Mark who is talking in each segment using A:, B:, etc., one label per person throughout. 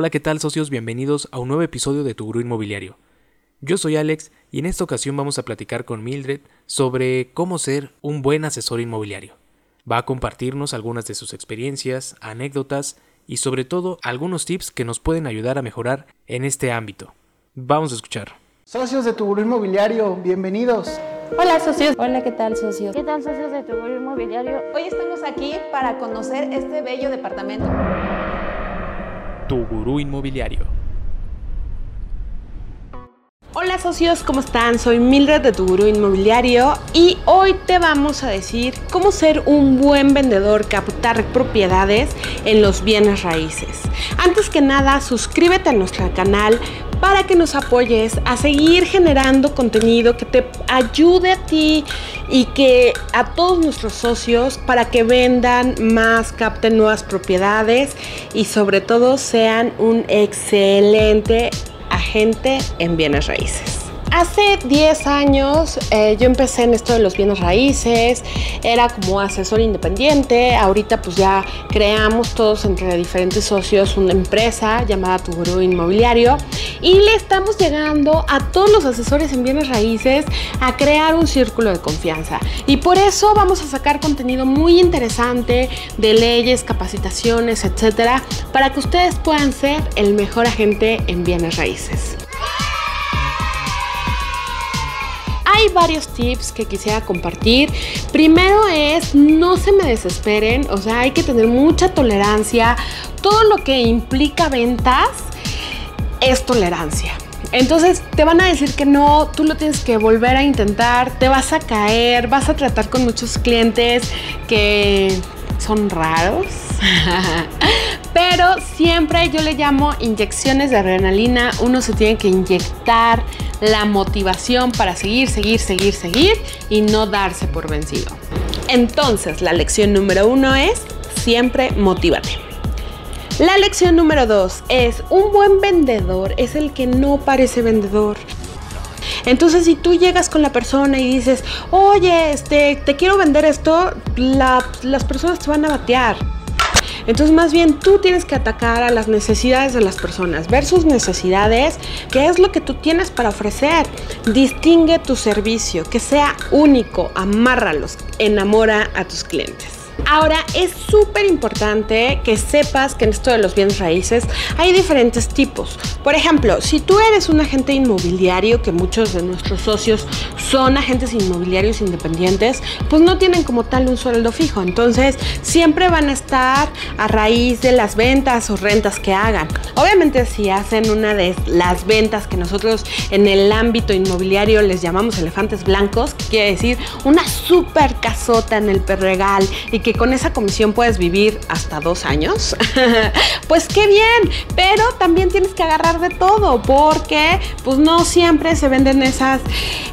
A: Hola, ¿qué tal socios? Bienvenidos a un nuevo episodio de Tu Gurú Inmobiliario. Yo soy Alex y en esta ocasión vamos a platicar con Mildred sobre cómo ser un buen asesor inmobiliario. Va a compartirnos algunas de sus experiencias, anécdotas y sobre todo algunos tips que nos pueden ayudar a mejorar en este ámbito. Vamos a escuchar.
B: Socios de Tu Gurú Inmobiliario, bienvenidos.
C: Hola socios.
D: Hola, ¿qué tal socios?
E: ¿Qué tal socios de Tu Gurú Inmobiliario?
C: Hoy estamos aquí para conocer este bello departamento.
A: Tu Gurú Inmobiliario.
C: Hola socios, ¿cómo están? Soy Mildred de Tu Gurú Inmobiliario y hoy te vamos a decir cómo ser un buen vendedor, captar propiedades en los bienes raíces. Antes que nada, suscríbete a nuestro canal para que nos apoyes a seguir generando contenido que te ayude a ti y que a todos nuestros socios para que vendan más, capten nuevas propiedades y sobre todo sean un excelente agente en bienes raíces. Hace 10 años eh, yo empecé en esto de los bienes raíces, era como asesor independiente, ahorita pues ya creamos todos entre diferentes socios una empresa llamada Tu Gurú Inmobiliario y le estamos llegando a todos los asesores en bienes raíces a crear un círculo de confianza. Y por eso vamos a sacar contenido muy interesante de leyes, capacitaciones, etcétera, para que ustedes puedan ser el mejor agente en bienes raíces. Hay varios tips que quisiera compartir. Primero es no se me desesperen, o sea, hay que tener mucha tolerancia. Todo lo que implica ventas es tolerancia. Entonces te van a decir que no, tú lo tienes que volver a intentar, te vas a caer, vas a tratar con muchos clientes que son raros. Pero siempre yo le llamo inyecciones de adrenalina. Uno se tiene que inyectar la motivación para seguir, seguir, seguir, seguir y no darse por vencido. Entonces, la lección número uno es siempre motívate. La lección número dos es un buen vendedor es el que no parece vendedor. Entonces, si tú llegas con la persona y dices, oye, este, te quiero vender esto, las personas te van a batear. Entonces, más bien tú tienes que atacar a las necesidades de las personas, ver sus necesidades, qué es lo que tú tienes para ofrecer. Distingue tu servicio, que sea único, amárralos, enamora a tus clientes. Ahora es súper importante que sepas que en esto de los bienes raíces hay diferentes tipos. Por ejemplo, si tú eres un agente inmobiliario, que muchos de nuestros socios son agentes inmobiliarios independientes, pues no tienen como tal un sueldo fijo. Entonces siempre van a estar a raíz de las ventas o rentas que hagan. Obviamente si hacen una de las ventas que nosotros en el ámbito inmobiliario les llamamos elefantes blancos, que quiere decir una súper casota en el perregal y que con esa comisión puedes vivir hasta dos años, pues qué bien, pero también tienes que agarrar de todo porque pues no siempre se venden esas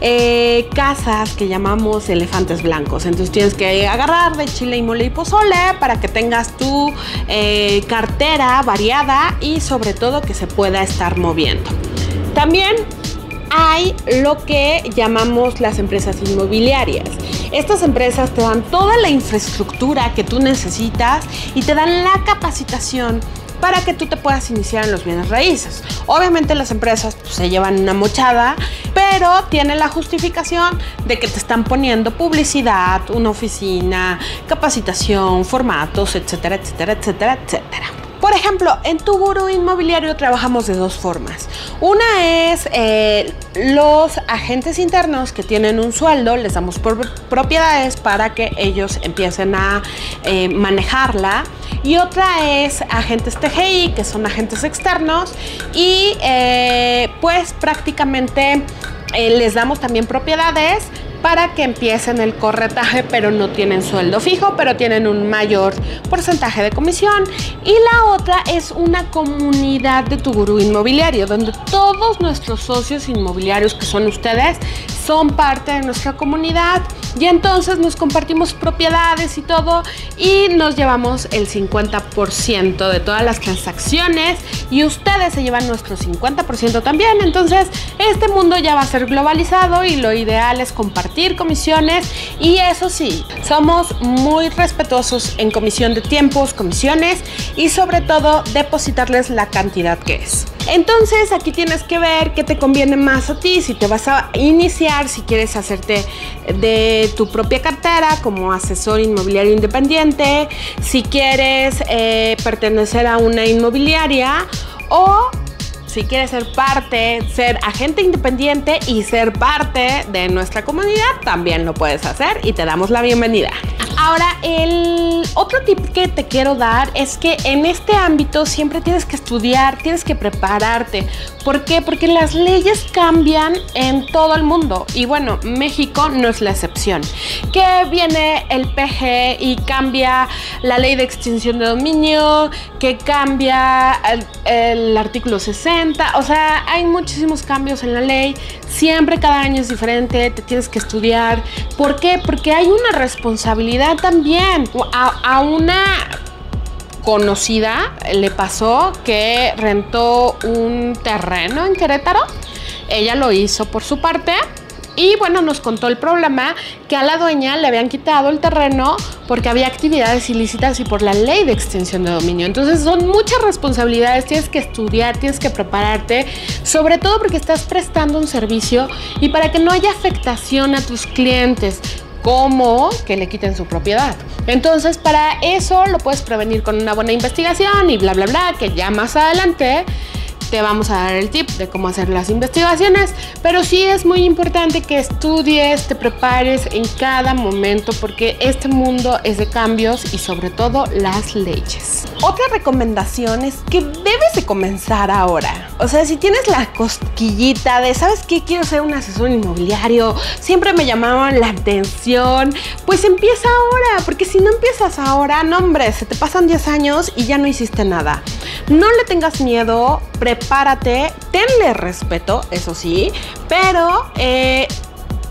C: eh, casas que llamamos elefantes blancos. Entonces tienes que agarrar de chile y mole y pozole para que tengas tu eh, cartera variada y sobre todo que se pueda estar moviendo. También hay lo que llamamos las empresas inmobiliarias. Estas empresas te dan toda la infraestructura que tú necesitas y te dan la capacitación para que tú te puedas iniciar en los bienes raíces. Obviamente las empresas pues, se llevan una mochada, pero tiene la justificación de que te están poniendo publicidad, una oficina, capacitación, formatos, etcétera, etcétera, etcétera, etcétera. Por ejemplo, en tu gurú inmobiliario trabajamos de dos formas. Una es eh, los agentes internos que tienen un sueldo, les damos propiedades para que ellos empiecen a eh, manejarla. Y otra es agentes TGI, que son agentes externos. Y eh, pues prácticamente les damos también propiedades para que empiecen el corretaje, pero no tienen sueldo fijo, pero tienen un mayor porcentaje de comisión. Y la otra es una comunidad de tu gurú inmobiliario, donde todos nuestros socios inmobiliarios, que son ustedes, son parte de nuestra comunidad y entonces nos compartimos propiedades y todo y nos llevamos el 50% de todas las transacciones y ustedes se llevan nuestro 50% también. Entonces, este mundo ya va a ser globalizado y lo ideal es compartir comisiones y eso sí, somos muy respetuosos en comisión de tiempos, comisiones y sobre todo depositarles la cantidad que es. Entonces aquí tienes que ver qué te conviene más a ti, si te vas a iniciar, si quieres hacerte de tu propia cartera como asesor inmobiliario independiente, si quieres eh, pertenecer a una inmobiliaria o si quieres ser parte, ser agente independiente y ser parte de nuestra comunidad, también lo puedes hacer y te damos la bienvenida. Ahora, el otro tip que te quiero dar es que en este ámbito siempre tienes que estudiar, tienes que prepararte. ¿Por qué? Porque las leyes cambian en todo el mundo. Y bueno, México no es la excepción. Que viene el PG y cambia la ley de extinción de dominio, que cambia el, el artículo 60. O sea, hay muchísimos cambios en la ley. Siempre cada año es diferente, te tienes que estudiar. ¿Por qué? Porque hay una responsabilidad también. A, a una conocida le pasó que rentó un terreno en Querétaro. Ella lo hizo por su parte. Y bueno, nos contó el problema que a la dueña le habían quitado el terreno porque había actividades ilícitas y por la ley de extensión de dominio. Entonces son muchas responsabilidades, tienes que estudiar, tienes que prepararte, sobre todo porque estás prestando un servicio y para que no haya afectación a tus clientes como que le quiten su propiedad. Entonces, para eso lo puedes prevenir con una buena investigación y bla, bla, bla, que ya más adelante te vamos a dar el tip de cómo hacer las investigaciones, pero sí es muy importante que estudies, te prepares en cada momento porque este mundo es de cambios y sobre todo las leyes. Otra recomendación es que debes de comenzar ahora. O sea, si tienes la cosquillita de, ¿sabes qué? Quiero ser un asesor inmobiliario, siempre me llamaban la atención, pues empieza ahora, porque si no empiezas ahora, no hombre, se te pasan 10 años y ya no hiciste nada. No le tengas miedo, prepárate, tenle respeto, eso sí, pero eh,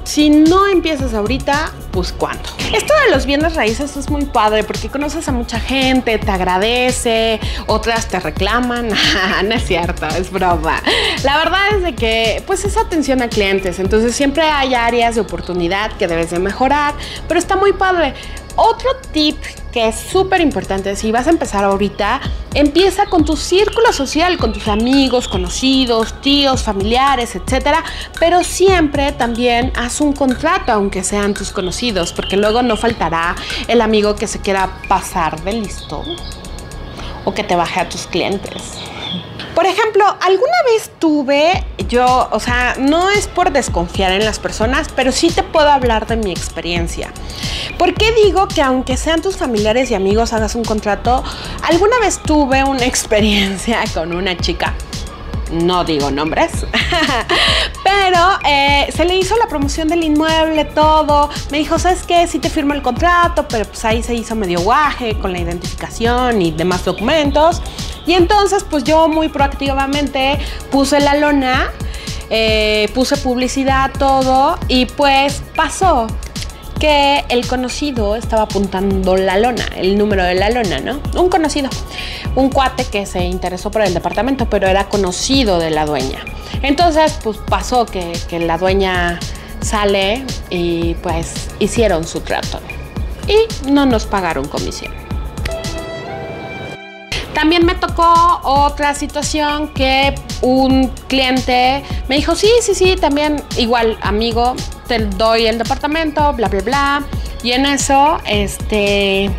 C: si no empiezas ahorita, pues cuándo. Esto de los bienes raíces es muy padre porque conoces a mucha gente, te agradece, otras te reclaman. no es cierto, es broma. La verdad es de que pues es atención a clientes, entonces siempre hay áreas de oportunidad que debes de mejorar, pero está muy padre. Otro tip que es súper importante, si vas a empezar ahorita, empieza con tu círculo social, con tus amigos, conocidos, tíos, familiares, etcétera, pero siempre también haz un contrato, aunque sean tus conocidos, porque luego no faltará el amigo que se quiera pasar de listo o que te baje a tus clientes. Por ejemplo, alguna vez tuve yo, o sea, no es por desconfiar en las personas, pero sí te puedo hablar de mi experiencia. ¿Por qué digo que aunque sean tus familiares y amigos hagas un contrato? Alguna vez tuve una experiencia con una chica no digo nombres, pero eh, se le hizo la promoción del inmueble, todo. Me dijo, ¿sabes qué? Sí te firmo el contrato, pero pues ahí se hizo medio guaje con la identificación y demás documentos. Y entonces, pues yo muy proactivamente puse la lona, eh, puse publicidad, todo, y pues pasó que el conocido estaba apuntando la lona, el número de la lona, ¿no? Un conocido, un cuate que se interesó por el departamento, pero era conocido de la dueña. Entonces, pues pasó que, que la dueña sale y pues hicieron su trato. Y no nos pagaron comisión. También me tocó otra situación que un cliente me dijo, sí, sí, sí, también igual, amigo, te doy el departamento, bla, bla, bla. Y en eso, este,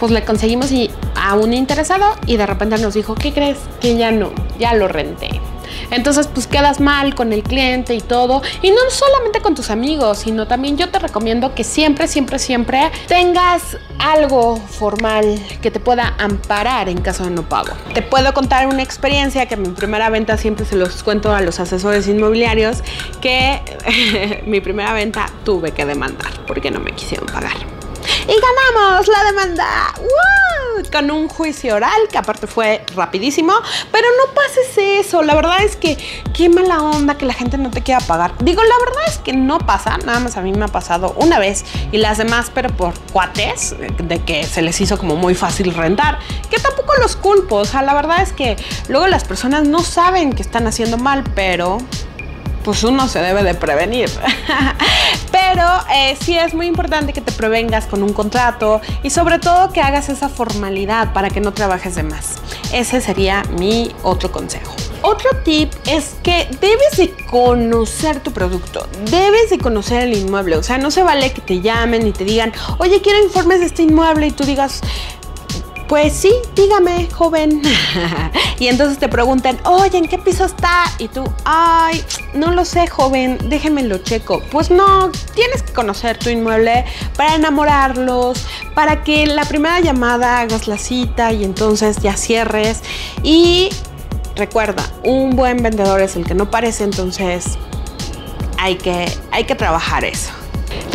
C: pues le conseguimos a un interesado y de repente nos dijo, ¿qué crees? Que ya no, ya lo renté. Entonces, pues quedas mal con el cliente y todo. Y no solamente con tus amigos, sino también yo te recomiendo que siempre, siempre, siempre tengas algo formal que te pueda amparar en caso de no pago. Te puedo contar una experiencia que en mi primera venta siempre se los cuento a los asesores inmobiliarios que mi primera venta tuve que demandar porque no me quisieron pagar. Y ganamos la demanda. Con un juicio oral, que aparte fue rapidísimo, pero no pases eso, la verdad es que qué mala onda que la gente no te quiera pagar. Digo, la verdad es que no pasa, nada más a mí me ha pasado una vez y las demás, pero por cuates, de que se les hizo como muy fácil rentar, que tampoco los culpo, o sea, la verdad es que luego las personas no saben que están haciendo mal, pero pues uno se debe de prevenir. Pero eh, sí es muy importante que te prevengas con un contrato y sobre todo que hagas esa formalidad para que no trabajes de más. Ese sería mi otro consejo. Otro tip es que debes de conocer tu producto, debes de conocer el inmueble, o sea, no se vale que te llamen y te digan, oye, quiero informes de este inmueble y tú digas, pues sí, dígame, joven. y entonces te preguntan, oye, ¿en qué piso está? Y tú, ay, no lo sé, joven, déjenme lo checo. Pues no, tienes que conocer tu inmueble para enamorarlos, para que la primera llamada hagas la cita y entonces ya cierres. Y recuerda, un buen vendedor es el que no parece, entonces hay que, hay que trabajar eso.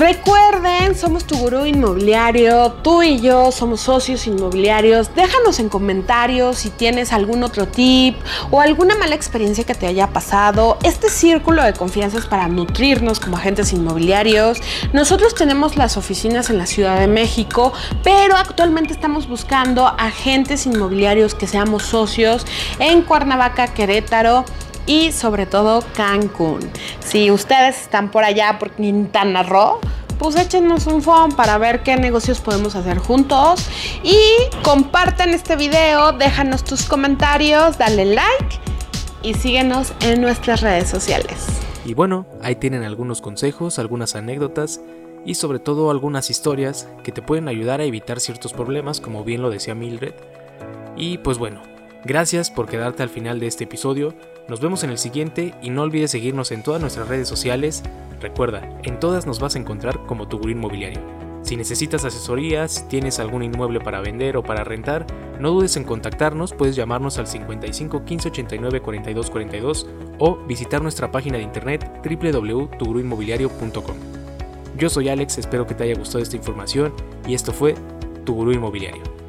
C: Recuerden, somos tu gurú inmobiliario, tú y yo somos socios inmobiliarios. Déjanos en comentarios si tienes algún otro tip o alguna mala experiencia que te haya pasado. Este círculo de confianza es para nutrirnos como agentes inmobiliarios. Nosotros tenemos las oficinas en la Ciudad de México, pero actualmente estamos buscando agentes inmobiliarios que seamos socios en Cuernavaca, Querétaro y sobre todo Cancún. Si ustedes están por allá, por Quintana Roo, pues échenos un phone para ver qué negocios podemos hacer juntos y compartan este video, déjanos tus comentarios, dale like y síguenos en nuestras redes sociales.
A: Y bueno, ahí tienen algunos consejos, algunas anécdotas y sobre todo algunas historias que te pueden ayudar a evitar ciertos problemas, como bien lo decía Mildred. Y pues bueno, Gracias por quedarte al final de este episodio. Nos vemos en el siguiente y no olvides seguirnos en todas nuestras redes sociales. Recuerda, en todas nos vas a encontrar como tu gurú inmobiliario. Si necesitas asesoría, si tienes algún inmueble para vender o para rentar, no dudes en contactarnos, puedes llamarnos al 55 15 89 42 42 o visitar nuestra página de internet www.tuguruinmobiliario.com. Yo soy Alex, espero que te haya gustado esta información y esto fue Tu Gurú Inmobiliario.